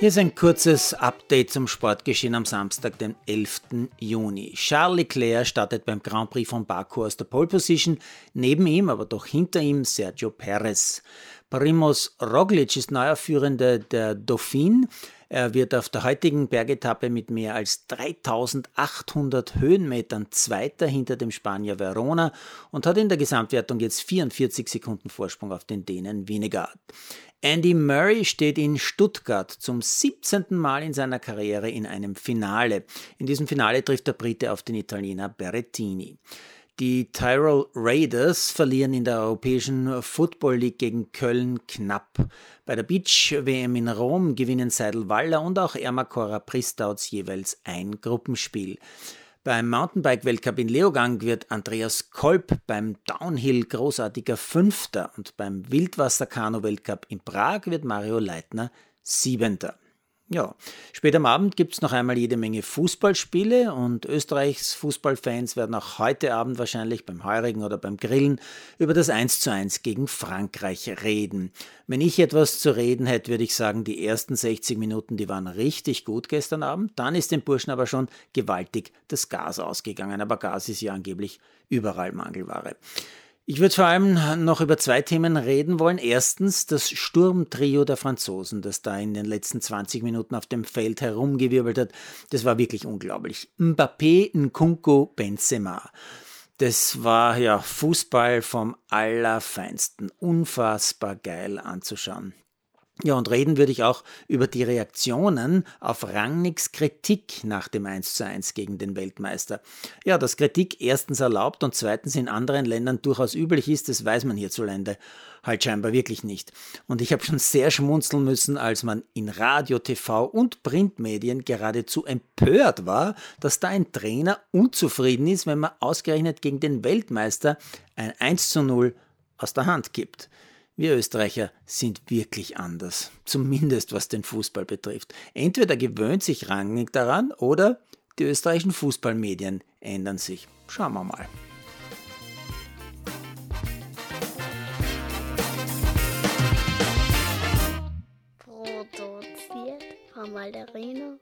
Hier ist ein kurzes Update zum Sportgeschehen am Samstag, den 11. Juni. Charles Leclerc startet beim Grand Prix von Baku aus der Pole Position, neben ihm, aber doch hinter ihm Sergio Perez. Primoz Roglic ist neuer Führender der Dauphin. Er wird auf der heutigen Bergetappe mit mehr als 3800 Höhenmetern Zweiter hinter dem Spanier Verona und hat in der Gesamtwertung jetzt 44 Sekunden Vorsprung auf den Dänen Winegaard. Andy Murray steht in Stuttgart zum 17. Mal in seiner Karriere in einem Finale. In diesem Finale trifft der Brite auf den Italiener Berrettini. Die Tyrol Raiders verlieren in der Europäischen Football League gegen Köln knapp. Bei der Beach WM in Rom gewinnen Seidel Waller und auch Ermakora Pristauts jeweils ein Gruppenspiel. Beim Mountainbike-Weltcup in Leogang wird Andreas Kolb beim Downhill großartiger Fünfter und beim Wildwasser-Kanu-Weltcup in Prag wird Mario Leitner Siebenter. Ja, später am Abend gibt es noch einmal jede Menge Fußballspiele und Österreichs Fußballfans werden auch heute Abend wahrscheinlich beim Heurigen oder beim Grillen über das 1 zu 1 gegen Frankreich reden. Wenn ich etwas zu reden hätte, würde ich sagen, die ersten 60 Minuten, die waren richtig gut gestern Abend. Dann ist den Burschen aber schon gewaltig das Gas ausgegangen. Aber Gas ist ja angeblich überall Mangelware. Ich würde vor allem noch über zwei Themen reden wollen. Erstens das Sturmtrio der Franzosen, das da in den letzten 20 Minuten auf dem Feld herumgewirbelt hat. Das war wirklich unglaublich. Mbappé, Nkunku, Benzema. Das war ja Fußball vom Allerfeinsten. Unfassbar geil anzuschauen. Ja, und reden würde ich auch über die Reaktionen auf Rangnicks Kritik nach dem 1 zu 1 gegen den Weltmeister. Ja, dass Kritik erstens erlaubt und zweitens in anderen Ländern durchaus üblich ist, das weiß man hierzulande halt scheinbar wirklich nicht. Und ich habe schon sehr schmunzeln müssen, als man in Radio, TV und Printmedien geradezu empört war, dass da ein Trainer unzufrieden ist, wenn man ausgerechnet gegen den Weltmeister ein 1 zu 0 aus der Hand gibt. Wir Österreicher sind wirklich anders, zumindest was den Fußball betrifft. Entweder gewöhnt sich Rangnick daran oder die österreichischen Fußballmedien ändern sich. Schauen wir mal. Produziert von Malderino